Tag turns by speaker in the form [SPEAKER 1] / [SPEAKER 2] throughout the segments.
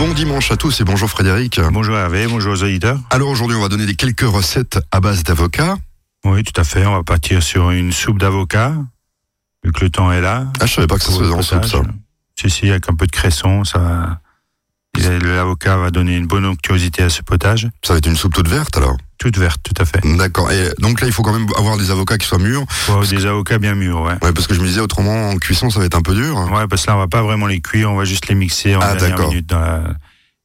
[SPEAKER 1] Bon dimanche à tous et bonjour Frédéric.
[SPEAKER 2] Bonjour Hervé, bonjour aux auditeurs.
[SPEAKER 1] Alors aujourd'hui, on va donner des quelques recettes à base d'avocat.
[SPEAKER 2] Oui, tout à fait. On va partir sur une soupe d'avocat, vu que le temps est là.
[SPEAKER 1] Ah, je savais pas que ça se faisait en soupe, ça.
[SPEAKER 2] Si, si, avec un peu de cresson, ça va... L'avocat va donner une bonne onctuosité à ce potage.
[SPEAKER 1] Ça va être une soupe toute verte alors.
[SPEAKER 2] Toute verte, tout à fait.
[SPEAKER 1] D'accord. Et donc là, il faut quand même avoir des avocats qui soient mûrs.
[SPEAKER 2] Faut des avocats bien mûrs, ouais.
[SPEAKER 1] Ouais, parce que je me disais autrement en cuisson, ça va être un peu dur.
[SPEAKER 2] Ouais, parce que là, on va pas vraiment les cuire, on va juste les mixer en
[SPEAKER 1] Ah,
[SPEAKER 2] dernière minute. dans la-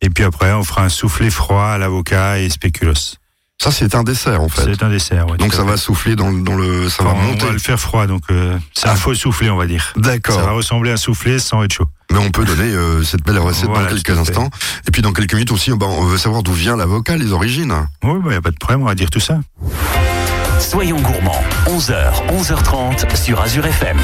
[SPEAKER 2] Et puis après, on fera un soufflé froid à l'avocat et spéculoos.
[SPEAKER 1] Ça, c'est un dessert en fait.
[SPEAKER 2] C'est un dessert, ouais.
[SPEAKER 1] Donc ça va souffler dans, le- dans le, ça va
[SPEAKER 2] on,
[SPEAKER 1] monter.
[SPEAKER 2] va le faire froid, donc euh, c'est un
[SPEAKER 1] Ah.
[SPEAKER 2] faux soufflé, on va dire. Ça va
[SPEAKER 1] D'accord.
[SPEAKER 2] ressembler à un soufflé sans être chaud.
[SPEAKER 1] Mais on peut donner euh, cette belle recette
[SPEAKER 2] Voilà,
[SPEAKER 1] dans quelques instants. Et puis dans quelques minutes aussi, bah, on veut savoir d'où vient l'avocat, les origines.
[SPEAKER 2] Oui, il n'y a pas de problème, on va dire tout ça.
[SPEAKER 3] Soyons gourmands, 11h, 11h30 sur Azure FM.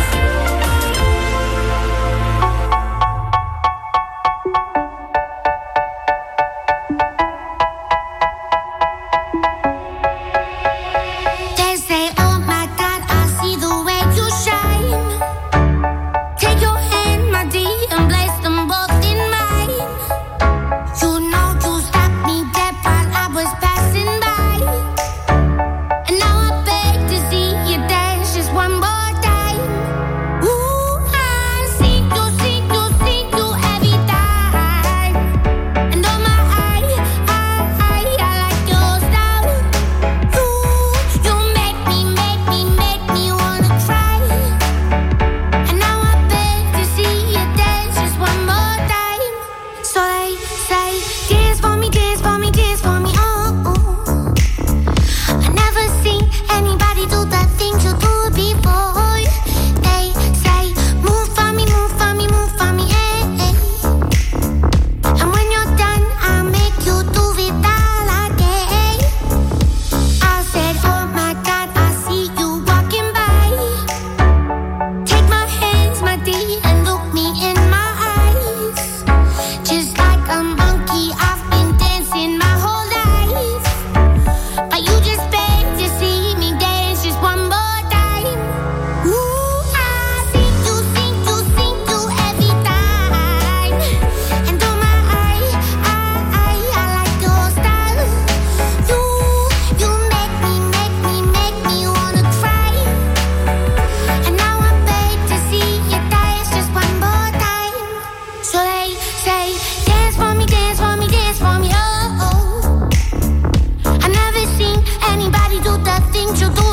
[SPEAKER 3] 就都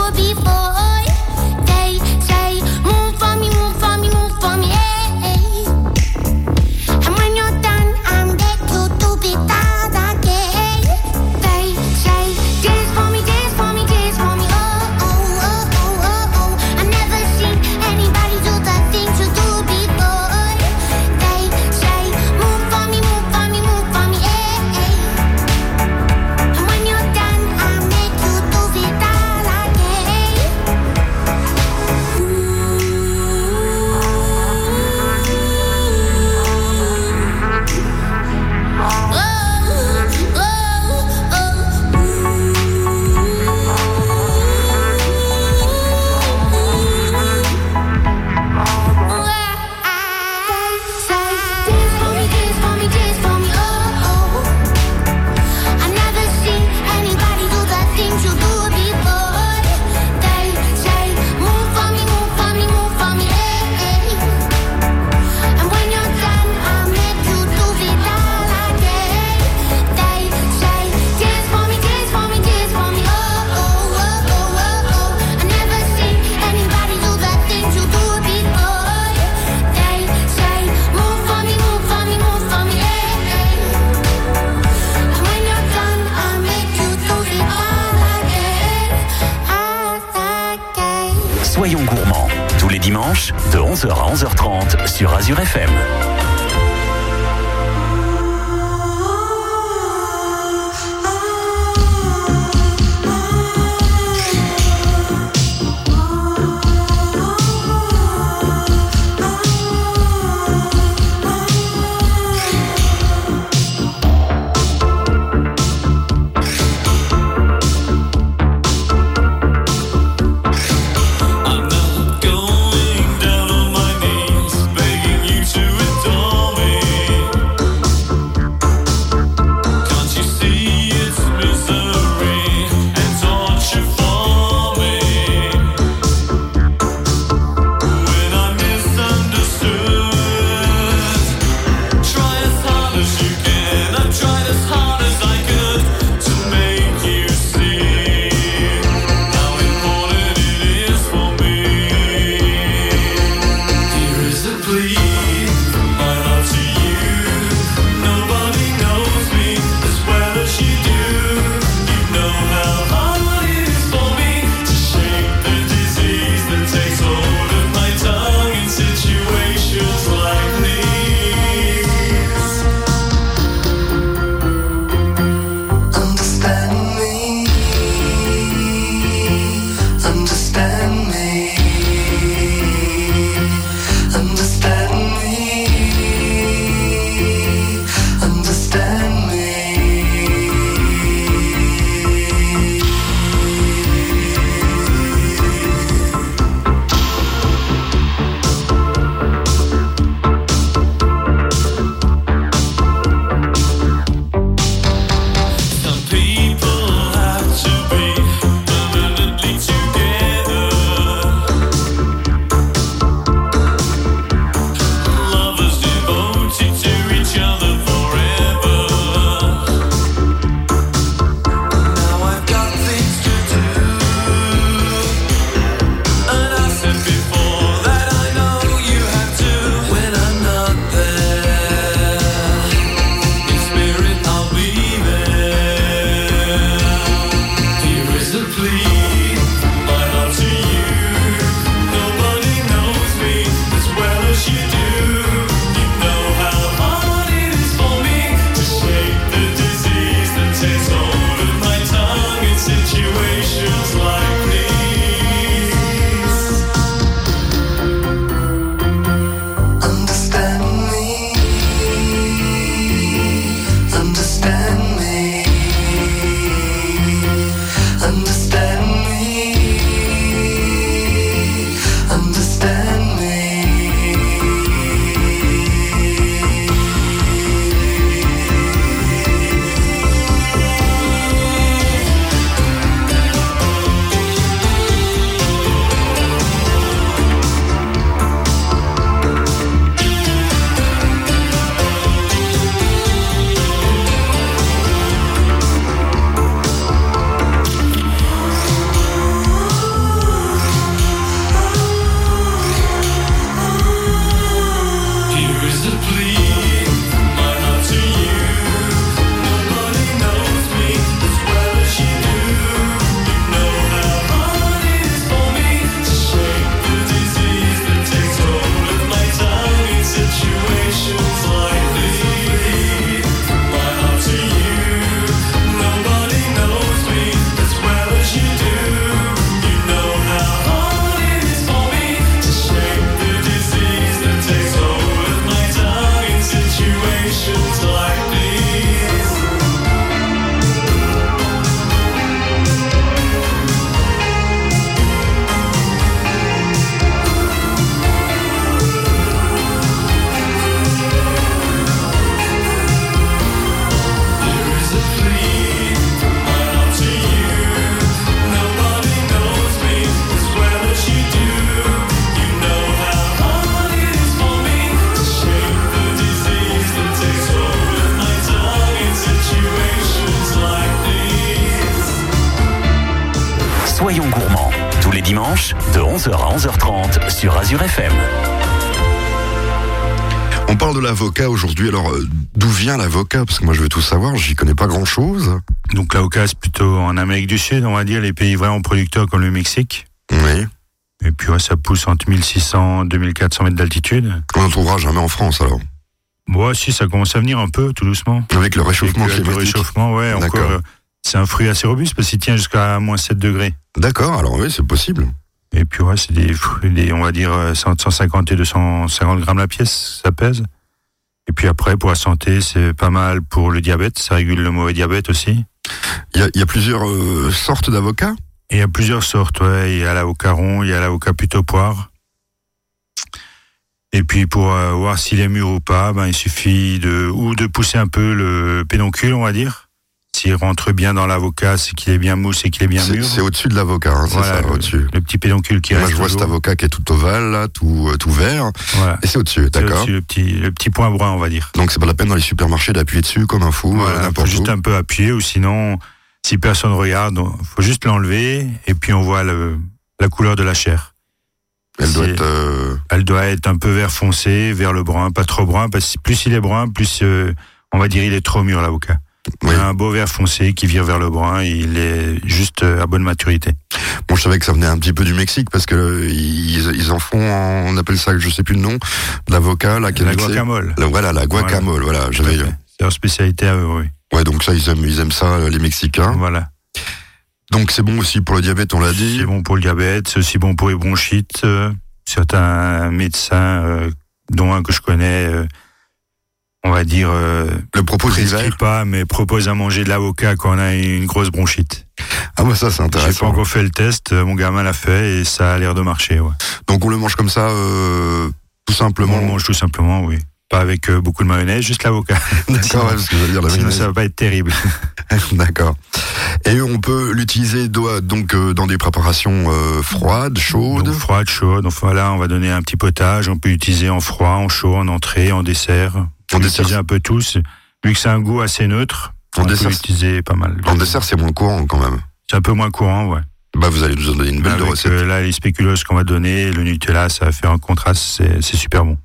[SPEAKER 3] 11h à 11h30 sur Azure FM. 11h à 11h30 sur Azure FM.
[SPEAKER 1] On parle de l'avocat aujourd'hui. Alors, euh, d'où vient l'avocat? Parce que moi, je veux tout savoir. J'y connais pas grand-chose.
[SPEAKER 2] Donc l'avocat, c'est plutôt en Amérique du Sud, on va dire, les pays vraiment producteurs comme le Mexique.
[SPEAKER 1] Oui.
[SPEAKER 2] Et puis ouais, ça pousse entre 1600 et 2400 mètres d'altitude.
[SPEAKER 1] On n'en trouvera jamais en France, alors.
[SPEAKER 2] Moi, si, ça commence à venir un peu, tout doucement.
[SPEAKER 1] Avec le réchauffement
[SPEAKER 2] Avec le- le
[SPEAKER 1] climatique.
[SPEAKER 2] réchauffement, ouais, encore.
[SPEAKER 1] D'accord.
[SPEAKER 2] euh, C'est un fruit assez robuste parce qu'il tient jusqu'à moins 7 degrés.
[SPEAKER 1] D'accord, alors oui, c'est possible.
[SPEAKER 2] Et puis ouais, c'est des fruits, des, on va dire euh, 100 150 et 250 grammes la pièce, ça pèse. Et puis après, pour la santé, c'est pas mal pour le diabète, ça régule le mauvais diabète aussi.
[SPEAKER 1] Il y a, il y a plusieurs euh, sortes d'avocats?
[SPEAKER 2] Il y a plusieurs sortes, ouais. Il y a l'avocat rond, il y a l'avocat plutôt poire. Et puis pour euh, voir s'il est mûr ou pas, ben il suffit de ou de pousser un peu le pédoncule, on va dire. S'il rentre bien dans l'avocat, c'est qu'il est bien mou, c'est qu'il est bien mûr.
[SPEAKER 1] c'est au-dessus de l'avocat, hein, c'est
[SPEAKER 2] Voilà,
[SPEAKER 1] ça,
[SPEAKER 2] le,
[SPEAKER 1] au-dessus.
[SPEAKER 2] le petit pédoncule qui
[SPEAKER 1] Moi,
[SPEAKER 2] reste
[SPEAKER 1] je vois cet avocat qui est tout ovale, là, tout, euh, tout vert.
[SPEAKER 2] Voilà.
[SPEAKER 1] Et c'est au-dessus, d'accord
[SPEAKER 2] au-dessus, le petit, le petit point brun, on va dire.
[SPEAKER 1] Donc, c'est pas la peine dans les supermarchés d'appuyer dessus comme un fou, euh,
[SPEAKER 2] Voilà, faut
[SPEAKER 1] n'importe où.
[SPEAKER 2] juste un peu appuyer ou sinon, si personne regarde, on- faut juste l'enlever et puis on voit le, la couleur de la chair.
[SPEAKER 1] Elle doit être. euh,
[SPEAKER 2] Elle doit être un peu vert foncé, vers le brun, pas trop brun, parce que plus il est brun, plus euh, on va dire il est trop mûr l'avocat.
[SPEAKER 1] Oui.
[SPEAKER 2] Un beau vert foncé qui vire vers le brun, il est juste euh, à bonne maturité.
[SPEAKER 1] Bon, je savais que ça venait un petit peu du Mexique parce que euh, ils, ils en font, on appelle ça, je sais plus le nom, l'avocat,
[SPEAKER 2] La
[SPEAKER 1] mixé.
[SPEAKER 2] guacamole.
[SPEAKER 1] La- Voilà, la guacamole, voilà. J'avais.
[SPEAKER 2] C'est leur spécialité à eux, oui.
[SPEAKER 1] Ouais, donc ça, ils aiment, ils aiment ça, les Mexicains.
[SPEAKER 2] Voilà.
[SPEAKER 1] Donc c'est bon aussi pour le diabète, on l'a dit.
[SPEAKER 2] C'est bon pour le diabète, c'est aussi bon pour les bronchites. euh, certains médecins, euh, dont un que je connais, euh, on va dire, euh,
[SPEAKER 1] Le propos
[SPEAKER 2] prescrit
[SPEAKER 1] d'hiver.
[SPEAKER 2] pas, mais propose à manger de l'avocat quand on a une grosse bronchite.
[SPEAKER 1] Ah, bah ça, c'est
[SPEAKER 2] J'ai pas
[SPEAKER 1] intéressant.
[SPEAKER 2] encore fait le test, euh, mon gamin l'a fait et ça a l'air de marcher. Ouais.
[SPEAKER 1] Donc on le mange comme ça, euh, tout simplement.
[SPEAKER 2] On le mange tout simplement, oui. Pas avec euh, beaucoup de mayonnaise, juste l'avocat.
[SPEAKER 1] D'accord, ouais, parce que dire la
[SPEAKER 2] Sinon, ça va pas être terrible.
[SPEAKER 1] D'accord. Et on peut l'utiliser do- donc euh, dans des préparations euh, froides, chaudes.
[SPEAKER 2] Donc, froide, chaude. Donc voilà, on va donner un petit potage. On peut utiliser en froid, en chaud, en entrée, en dessert. On
[SPEAKER 1] En
[SPEAKER 2] peut
[SPEAKER 1] dessert,
[SPEAKER 2] utiliser un peu tous. Vu que c'est un goût assez neutre,
[SPEAKER 1] En
[SPEAKER 2] on peut
[SPEAKER 1] dessert,
[SPEAKER 2] l'utiliser pas mal.
[SPEAKER 1] En dessert, c'est moins courant quand même.
[SPEAKER 2] C'est un peu moins courant, ouais.
[SPEAKER 1] Bah, vous allez nous en donner une belle de
[SPEAKER 2] Avec
[SPEAKER 1] recette.
[SPEAKER 2] euh, là, les spéculoos qu'on va donner, le Nutella, ça va faire un contraste, c'est c'est super bon.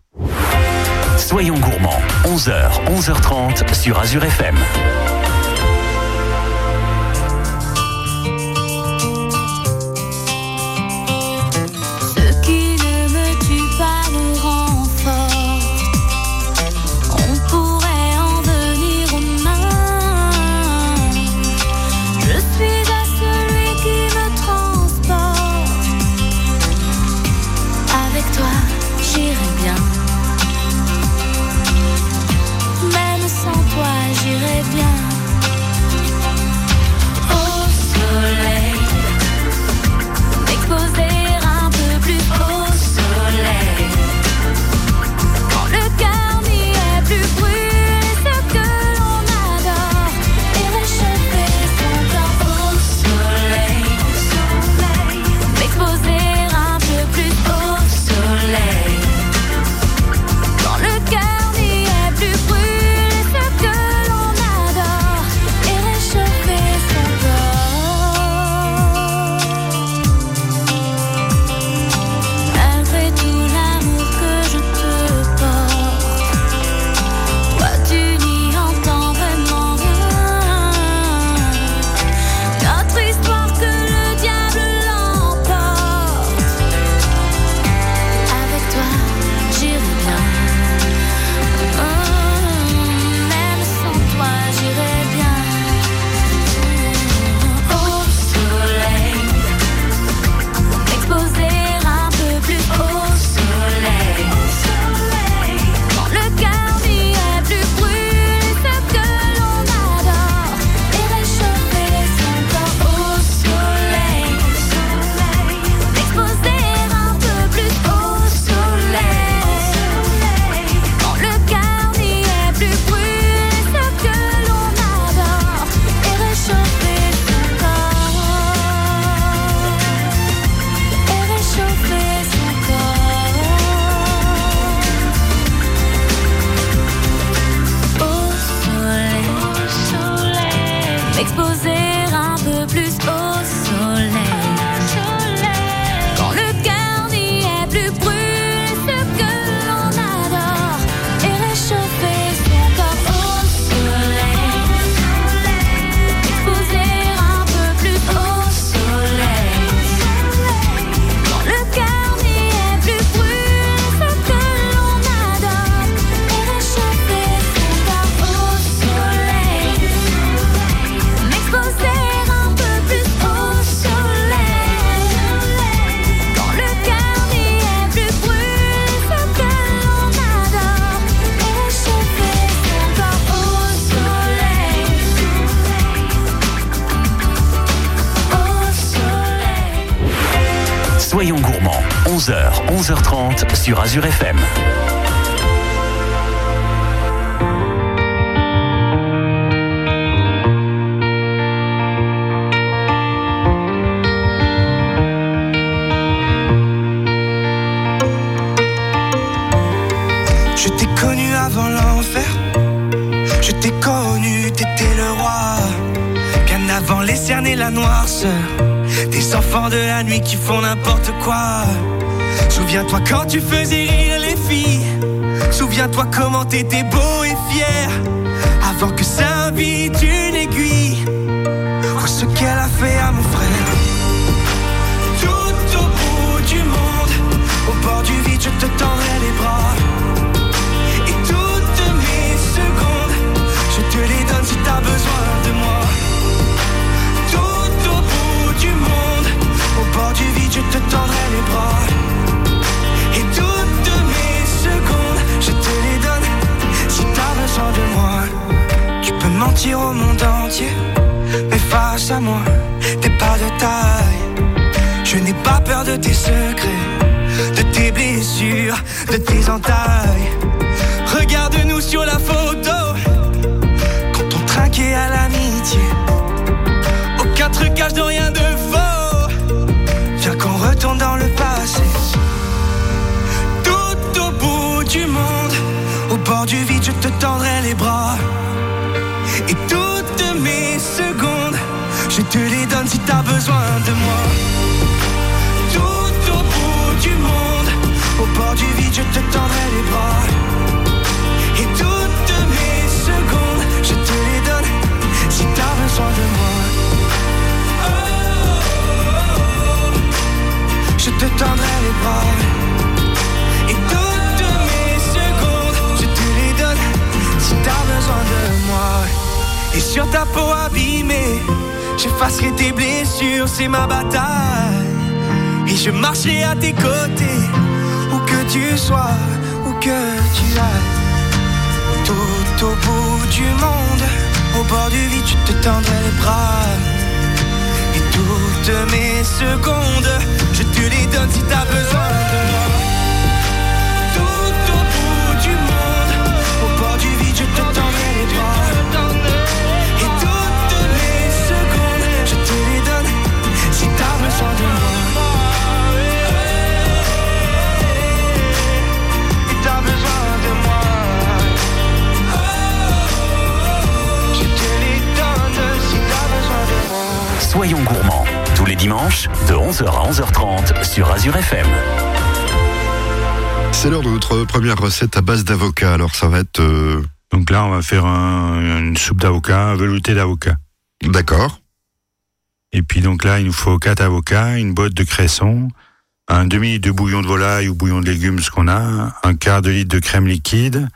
[SPEAKER 3] Soyons gourmands, 11h, 11h30 sur Azure FM. 11h30 sur Azure FM.
[SPEAKER 4] Je t'ai connu avant l'enfer. Je t'ai connu, t'étais le roi. Bien avant les cernes et la noirceur. Des enfants de la nuit qui font n'importe quoi. Souviens-toi quand tu faisais rire les filles. Souviens-toi comment t'étais beau et fier. Avant que s'invite une aiguille. Oh, ce qu'elle a fait à mon frère. Tout au bout du monde, au bord du vide, je te tendrai les bras. Et toutes mes secondes, je te les donne si t'as besoin de moi. Tout au bout du monde, au bord du vide, je te tendrai les bras. Tu peux mentir au monde entier, mais face à moi, t'es pas de taille. Je n'ai pas peur de tes secrets, de tes blessures, de tes entailles. Regarde-nous sur la photo, quand on trinquait à l'amitié. Et sur ta peau abîmée, j'effacerai tes blessures, c'est ma bataille. Et je marcherai à tes côtés, où que tu sois, où que tu ailles. Tout au bout du monde, au bord du vide, je te tendrai les bras. Toutes mes secondes, je te les donne si t'as besoin de.
[SPEAKER 3] Dimanches de 11h à 11h30 sur Azure FM.
[SPEAKER 1] C'est l'heure de notre première recette à base d'avocat. Alors ça va être... euh,
[SPEAKER 2] Donc là, on va faire un- une soupe d'avocat, un velouté d'avocat.
[SPEAKER 1] D'accord.
[SPEAKER 2] Et puis donc là, il nous faut quatre avocats, une botte de cresson, un demi litre de bouillon de volaille ou bouillon de légumes, ce qu'on a, un quart de litre de crème liquide,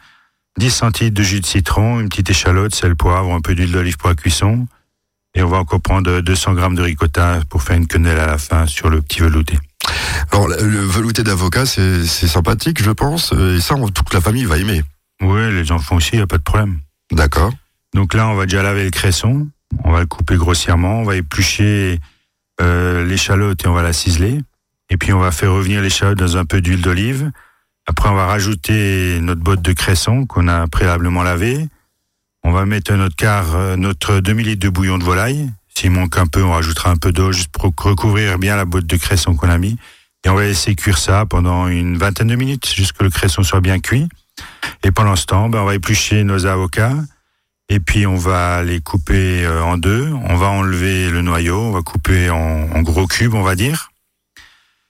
[SPEAKER 2] 10 centilitres de jus de citron, une petite échalote, sel, poivre, un peu d'huile d'olive pour la cuisson. Et on va encore prendre 200 grammes de ricotta pour faire une quenelle à la fin sur le petit velouté.
[SPEAKER 1] Alors le velouté d'avocat, c'est sympathique, je pense. Et ça, on- toute la famille va aimer.
[SPEAKER 2] Oui, les enfants aussi, il n'y a pas de problème.
[SPEAKER 1] D'accord.
[SPEAKER 2] Donc là, on va déjà laver le cresson, on va le couper grossièrement, on va éplucher euh, l'échalote et on va la ciseler. Et puis on va faire revenir l'échalote dans un peu d'huile d'olive. Après, on va rajouter notre botte de cresson qu'on a préalablement lavé. On va mettre notre quart, euh, notre demi litre de bouillon de volaille. S'il manque un peu, on rajoutera un peu d'eau juste pour recouvrir bien la botte de cresson qu'on a mis. Et on va laisser cuire ça pendant une vingtaine de minutes, jusqu'à que le cresson soit bien cuit. Et pendant ce temps, ben, on va éplucher nos avocats. Et puis on va les couper euh, en deux. On va enlever le noyau, on va couper en, gros cubes, on va dire,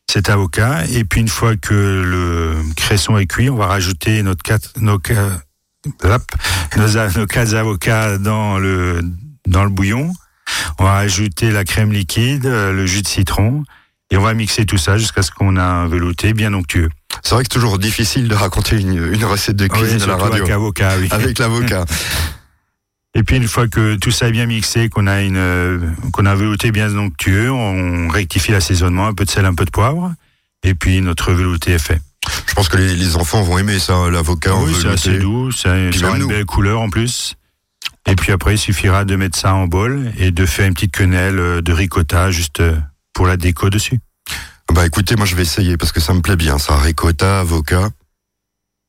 [SPEAKER 2] cet avocat. Et puis une fois que le cresson est cuit, on va rajouter notre quatre, nos, hop, nos, quatre avocats dans le dans le bouillon. On va ajouter la crème liquide, euh, le jus de citron, et on va mixer tout ça jusqu'à ce qu'on a un velouté bien onctueux.
[SPEAKER 1] C'est vrai que c'est toujours difficile de raconter une, une recette de cuisine
[SPEAKER 2] Oui,
[SPEAKER 1] à la radio.
[SPEAKER 2] Avec avocat, oui.
[SPEAKER 1] Avec l'avocat.
[SPEAKER 2] Et puis une fois que tout ça est bien mixé, qu'on a une, euh, qu'on a un velouté bien onctueux, on rectifie l'assaisonnement, un peu de sel, un peu de poivre, et puis notre velouté est fait.
[SPEAKER 1] Je pense que les, enfants vont aimer ça, hein, l'avocat.
[SPEAKER 2] Oui, c'est assez doux,
[SPEAKER 1] c'est
[SPEAKER 2] une belle couleur en plus. Et puis après, il suffira de mettre ça en bol et de faire une petite quenelle euh, de ricotta juste euh, pour la déco dessus.
[SPEAKER 1] Ah bah écoutez, moi je vais essayer parce que ça me plaît bien, ça. Ricotta, avocat.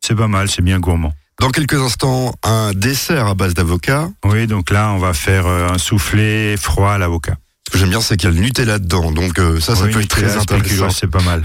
[SPEAKER 2] C'est pas mal, c'est bien gourmand.
[SPEAKER 1] Dans quelques instants, un dessert à base d'avocat.
[SPEAKER 2] Oui, donc là, on va faire euh, un soufflé froid à l'avocat.
[SPEAKER 1] Ce que j'aime bien, c'est qu'il y a le Nutella dedans, donc ça, ça
[SPEAKER 2] oui,
[SPEAKER 1] peut être très intéressant.
[SPEAKER 2] C'est pas mal.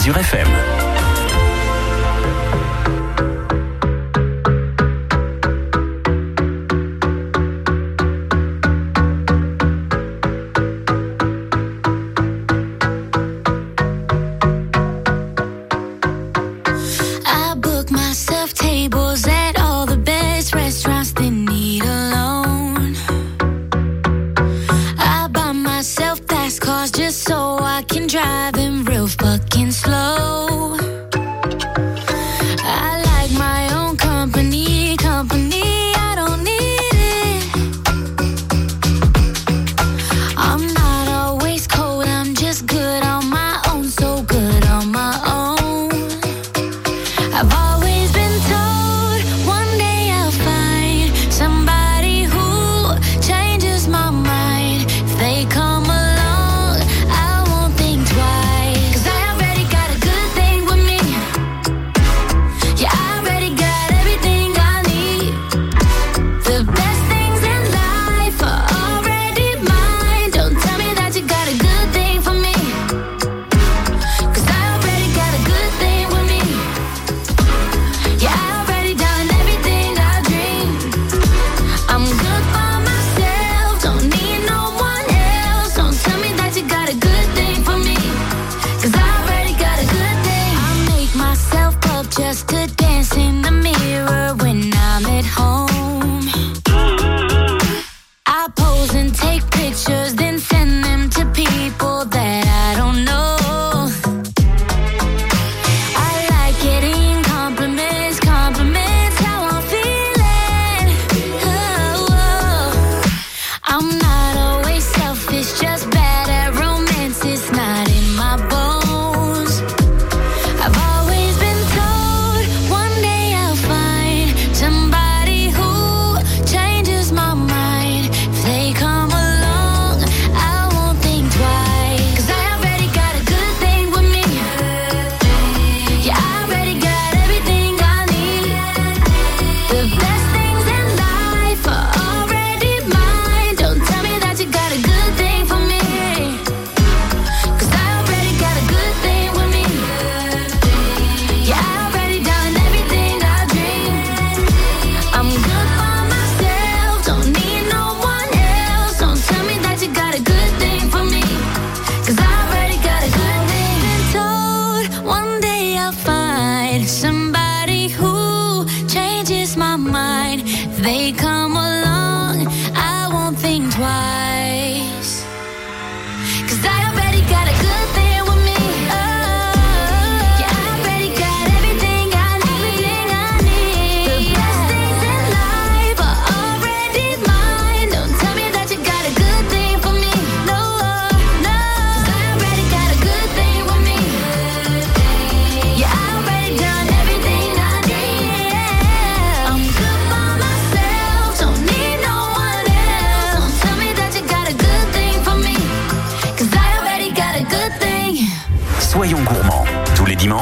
[SPEAKER 5] Azure FM.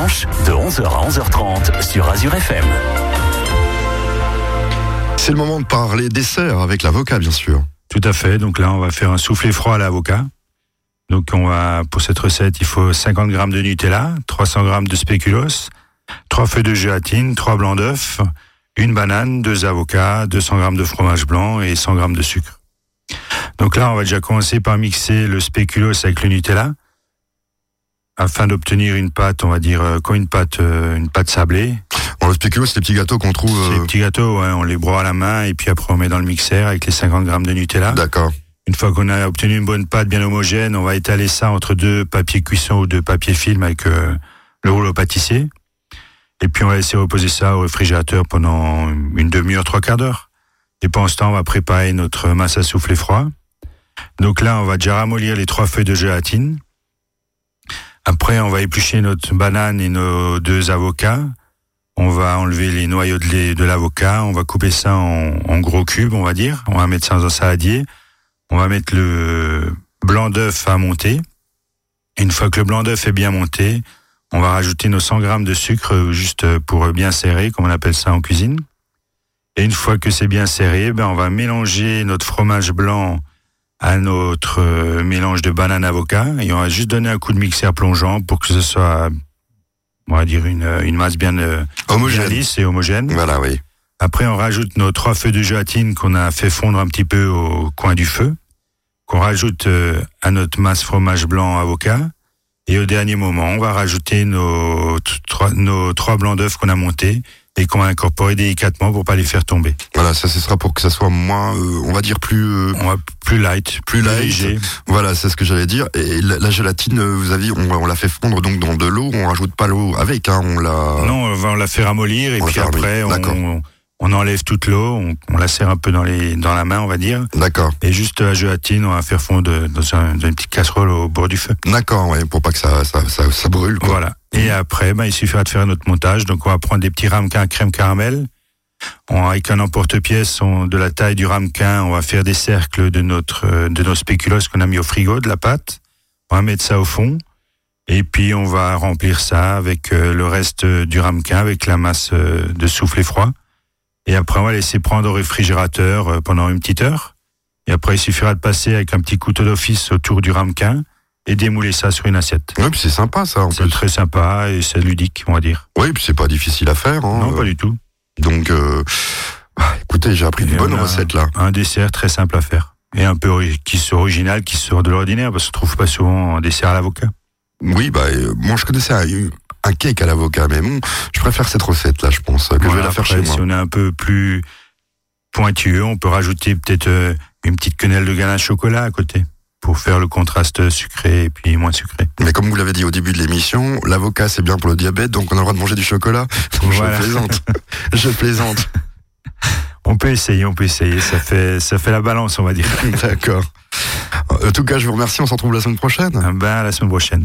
[SPEAKER 3] De 11h à 11h30 sur Azure FM.
[SPEAKER 1] C'est le moment de parler dessert avec l'avocat, bien sûr.
[SPEAKER 2] Tout à fait. Donc là, on va faire un soufflé froid à l'avocat. Donc on va, pour cette recette, il faut 50 grammes de Nutella, 300 grammes de spéculoos, 3 feuilles de gélatine, 3 blancs d'œufs, une banane, 2 avocats, 200 grammes de fromage blanc et 100 grammes de sucre. Donc là, on va déjà commencer par mixer le spéculoos avec le Nutella afin d'obtenir une pâte, on va dire, euh, comme une pâte, euh, une pâte sablée.
[SPEAKER 1] Bon, le spéculoos, c'est les petits gâteaux qu'on trouve.
[SPEAKER 2] Ces
[SPEAKER 1] euh,
[SPEAKER 2] petits gâteaux, ouais, on les broie à la main et puis après on met dans le mixeur avec les 50 grammes de Nutella.
[SPEAKER 1] D'accord.
[SPEAKER 2] Une fois qu'on a obtenu une bonne pâte bien homogène, on va étaler ça entre deux papiers cuisson ou deux papiers film avec euh, le rouleau pâtissier. Et puis on va laisser reposer ça au réfrigérateur pendant une demi-heure, trois quarts d'heure. Et pendant ce temps, on va préparer notre masse à souffler froid. Donc là, on va déjà ramollir les trois feuilles de gélatine. Après, on va éplucher notre banane et nos deux avocats. On va enlever les noyaux de, de l'avocat. On va couper ça en, gros cubes, on va dire. On va mettre ça dans un saladier. On va mettre le blanc d'œuf à monter. Une fois que le blanc d'œuf est bien monté, on va rajouter nos 100 grammes de sucre juste pour bien serrer, comme on appelle ça en cuisine. Et une fois que c'est bien serré, ben on va mélanger notre fromage blanc à notre euh, mélange de banane avocat et on va juste donner un coup de mixeur plongeant pour que ce soit, on va dire une, une masse bien, euh,
[SPEAKER 1] Homogène.
[SPEAKER 2] bien lisse et homogène.
[SPEAKER 1] Voilà, oui.
[SPEAKER 2] Après, on rajoute nos trois feuilles de gélatine qu'on a fait fondre un petit peu au coin du feu, qu'on rajoute euh, à notre masse fromage blanc avocat. Et au dernier moment, on va rajouter nos, nos trois blancs d'œufs qu'on a montés et qu'on va incorporer délicatement pour pas les faire tomber.
[SPEAKER 1] Voilà, ça, ce sera pour que ça soit moins, euh, on va dire plus. euh,
[SPEAKER 2] On va plus light,
[SPEAKER 1] Plus light.
[SPEAKER 2] léger.
[SPEAKER 1] voilà, c'est ce que j'allais dire. Et la, la gélatine, euh, vous avez, on, on l'a fait fondre donc dans de l'eau. On rajoute pas l'eau avec, hein. On l'a.
[SPEAKER 2] Non, on va la faire ramollir et
[SPEAKER 1] On
[SPEAKER 2] puis
[SPEAKER 1] fait
[SPEAKER 2] après,
[SPEAKER 1] d'accord.
[SPEAKER 2] on, on enlève toute l'eau, on, on la serre un peu dans, les, dans la main, on va dire.
[SPEAKER 1] D'accord.
[SPEAKER 2] Et juste la gélatine, on va faire fondre dans, un, dans une petite casserole au bord du feu.
[SPEAKER 1] D'accord, ouais, pour pas que ça, ça, ça, ça brûle, quoi.
[SPEAKER 2] Voilà. Et après, ben, il suffira de faire notre montage. Donc, on va prendre des petits ramequins crème caramel. On, avec un emporte-pièce de la taille du ramequin, on va faire des cercles de notre euh, de nos spéculoos qu'on a mis au frigo, de la pâte. On va mettre ça au fond. Et puis, on va remplir ça avec euh, le reste du ramequin, avec la masse euh, de soufflé froid. Et après, on va laisser prendre au réfrigérateur pendant une petite heure. Et après, il suffira de passer avec un petit couteau d'office autour du ramequin et démouler ça sur une assiette.
[SPEAKER 1] Ouais, puis c'est sympa, ça, en
[SPEAKER 2] C'est très sympa et c'est ludique, on va dire.
[SPEAKER 1] Oui, puis c'est pas difficile à faire, hein.
[SPEAKER 2] non,
[SPEAKER 1] Euh,
[SPEAKER 2] pas du tout.
[SPEAKER 1] Donc, euh, ah, écoutez, j'ai appris
[SPEAKER 2] Et
[SPEAKER 1] une bonne
[SPEAKER 2] on a
[SPEAKER 1] recette, là.
[SPEAKER 2] Un dessert très simple à faire. Et un peu qui soit original, qui sort de l'ordinaire, parce qu'on trouve pas souvent un dessert à l'avocat.
[SPEAKER 1] Oui, bah, euh, moi, je connaissais un, un cake à l'avocat, mais bon, je préfère cette recette, là, je pense, que je vais la faire
[SPEAKER 2] après,
[SPEAKER 1] chez moi.
[SPEAKER 2] Si on est un peu plus pointueux, on peut rajouter peut-être une petite quenelle de ganache chocolat à côté pour faire le contraste sucré et puis moins sucré.
[SPEAKER 1] Mais comme vous l'avez dit au début de l'émission, l'avocat, c'est bien pour le diabète, donc on a le droit de manger du chocolat. Donc,
[SPEAKER 2] Voilà.
[SPEAKER 1] Je plaisante. je plaisante.
[SPEAKER 2] On peut essayer, on peut essayer. Ça fait, ça fait la balance, on va dire.
[SPEAKER 1] D'accord. En tout cas, je vous remercie. On se retrouve la semaine prochaine.
[SPEAKER 2] Ben, à la semaine prochaine.